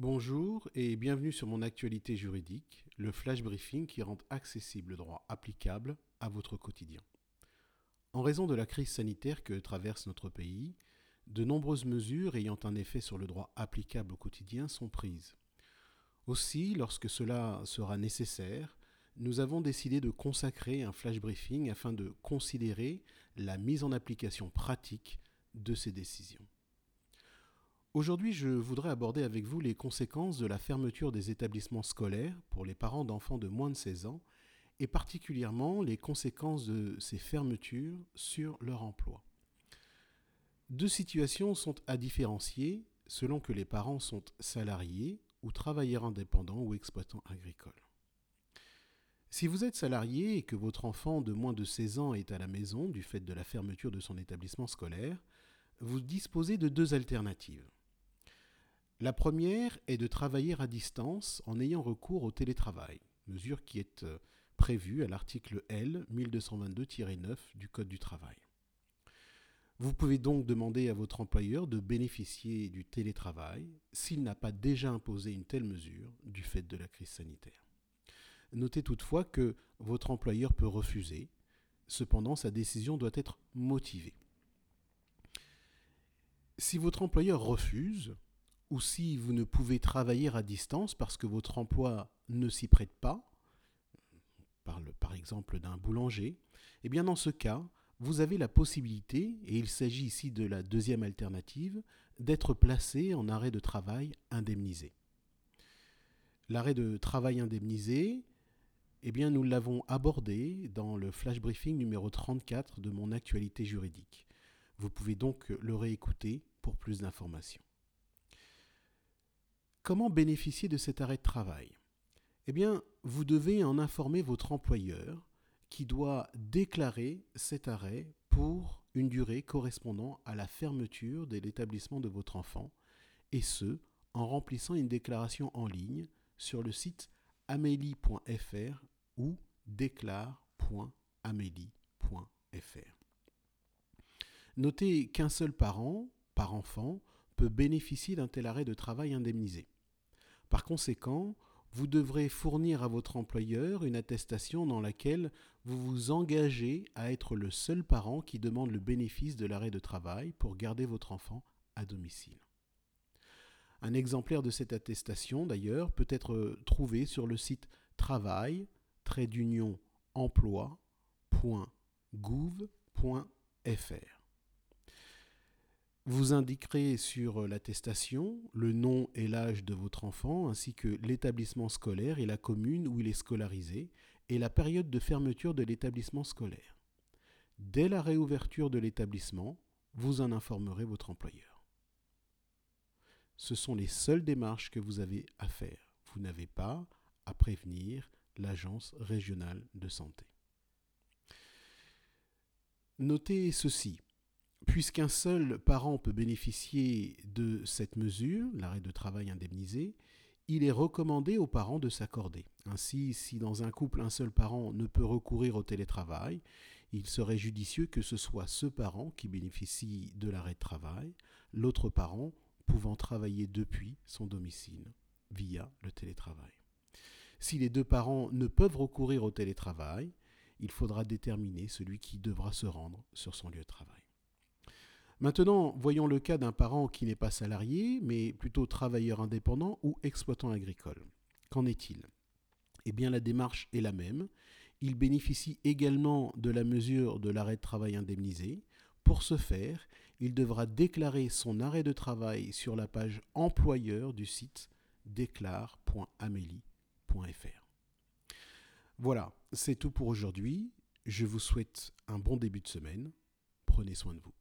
Bonjour et bienvenue sur mon actualité juridique, le flash briefing qui rend accessible le droit applicable à votre quotidien. En raison de la crise sanitaire que traverse notre pays, de nombreuses mesures ayant un effet sur le droit applicable au quotidien sont prises. Aussi, lorsque cela sera nécessaire, nous avons décidé de consacrer un flash briefing afin de considérer la mise en application pratique de ces décisions. Aujourd'hui, je voudrais aborder avec vous les conséquences de la fermeture des établissements scolaires pour les parents d'enfants de moins de 16 ans et particulièrement les conséquences de ces fermetures sur leur emploi. Deux situations sont à différencier selon que les parents sont salariés ou travailleurs indépendants ou exploitants agricoles. Si vous êtes salarié et que votre enfant de moins de 16 ans est à la maison du fait de la fermeture de son établissement scolaire, vous disposez de deux alternatives. La première est de travailler à distance en ayant recours au télétravail, mesure qui est euh, prévue à l'article L 1222-9 du Code du travail. Vous pouvez donc demander à votre employeur de bénéficier du télétravail s'il n'a pas déjà imposé une telle mesure du fait de la crise sanitaire. Notez toutefois que votre employeur peut refuser, cependant sa décision doit être motivée. Si votre employeur refuse, ou si vous ne pouvez travailler à distance parce que votre emploi ne s'y prête pas, parle par exemple d'un boulanger, eh bien dans ce cas, vous avez la possibilité, et il s'agit ici de la deuxième alternative, d'être placé en arrêt de travail indemnisé. L'arrêt de travail indemnisé, eh bien nous l'avons abordé dans le flash briefing numéro 34 de mon actualité juridique. Vous pouvez donc le réécouter pour plus d'informations. Comment bénéficier de cet arrêt de travail? Eh bien, vous devez en informer votre employeur qui doit déclarer cet arrêt pour une durée correspondant à la fermeture de l'établissement de votre enfant, et ce, en remplissant une déclaration en ligne sur le site amélie.fr ou déclare.amélie.fr. Notez qu'un seul parent, par enfant, peut bénéficier d'un tel arrêt de travail indemnisé. Par conséquent, vous devrez fournir à votre employeur une attestation dans laquelle vous vous engagez à être le seul parent qui demande le bénéfice de l'arrêt de travail pour garder votre enfant à domicile. Un exemplaire de cette attestation, d'ailleurs, peut être trouvé sur le site travail emploi.gouv.fr. Vous indiquerez sur l'attestation le nom et l'âge de votre enfant, ainsi que l'établissement scolaire et la commune où il est scolarisé, et la période de fermeture de l'établissement scolaire. Dès la réouverture de l'établissement, vous en informerez votre employeur. Ce sont les seules démarches que vous avez à faire. Vous n'avez pas à prévenir l'agence régionale de santé. Notez ceci. Puisqu'un seul parent peut bénéficier de cette mesure, l'arrêt de travail indemnisé, il est recommandé aux parents de s'accorder. Ainsi, si dans un couple un seul parent ne peut recourir au télétravail, il serait judicieux que ce soit ce parent qui bénéficie de l'arrêt de travail, l'autre parent pouvant travailler depuis son domicile via le télétravail. Si les deux parents ne peuvent recourir au télétravail, il faudra déterminer celui qui devra se rendre sur son lieu de travail. Maintenant, voyons le cas d'un parent qui n'est pas salarié, mais plutôt travailleur indépendant ou exploitant agricole. Qu'en est-il? Eh bien, la démarche est la même. Il bénéficie également de la mesure de l'arrêt de travail indemnisé. Pour ce faire, il devra déclarer son arrêt de travail sur la page employeur du site déclare.amélie.fr. Voilà, c'est tout pour aujourd'hui. Je vous souhaite un bon début de semaine. Prenez soin de vous.